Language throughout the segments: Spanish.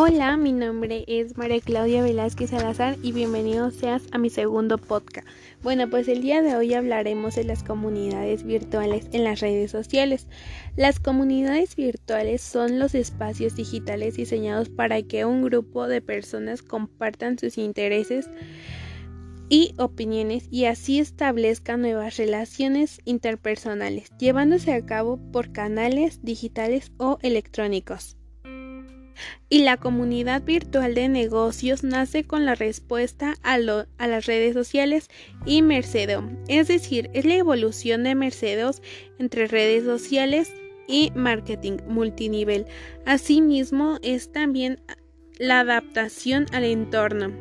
Hola, mi nombre es María Claudia Velázquez Salazar y bienvenido seas a mi segundo podcast. Bueno, pues el día de hoy hablaremos de las comunidades virtuales en las redes sociales. Las comunidades virtuales son los espacios digitales diseñados para que un grupo de personas compartan sus intereses y opiniones y así establezcan nuevas relaciones interpersonales, llevándose a cabo por canales digitales o electrónicos. Y la comunidad virtual de negocios nace con la respuesta a, las redes sociales y Mercedo, es decir, es la evolución de Mercedes entre redes sociales y marketing multinivel. Asimismo, es también la adaptación al entorno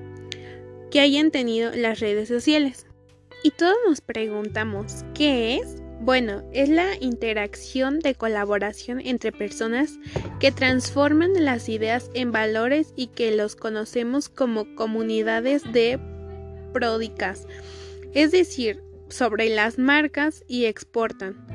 que hayan tenido las redes sociales. Y todos nos preguntamos, ¿qué es? Bueno, es la interacción de colaboración entre personas que transforman las ideas en valores y que los conocemos como comunidades de pródicas, es decir, sobre las marcas y exportan.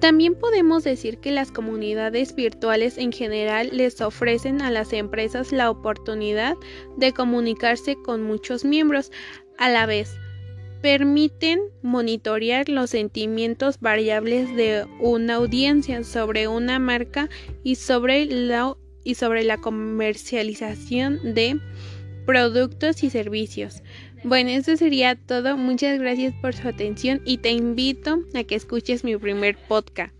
También podemos decir que las comunidades virtuales en general les ofrecen a las empresas la oportunidad de comunicarse con muchos miembros a la vez permiten monitorear los sentimientos variables de una audiencia sobre una marca y sobre la, y sobre la comercialización de productos y servicios. Bueno, eso sería todo. Muchas gracias por su atención y te invito a que escuches mi primer podcast.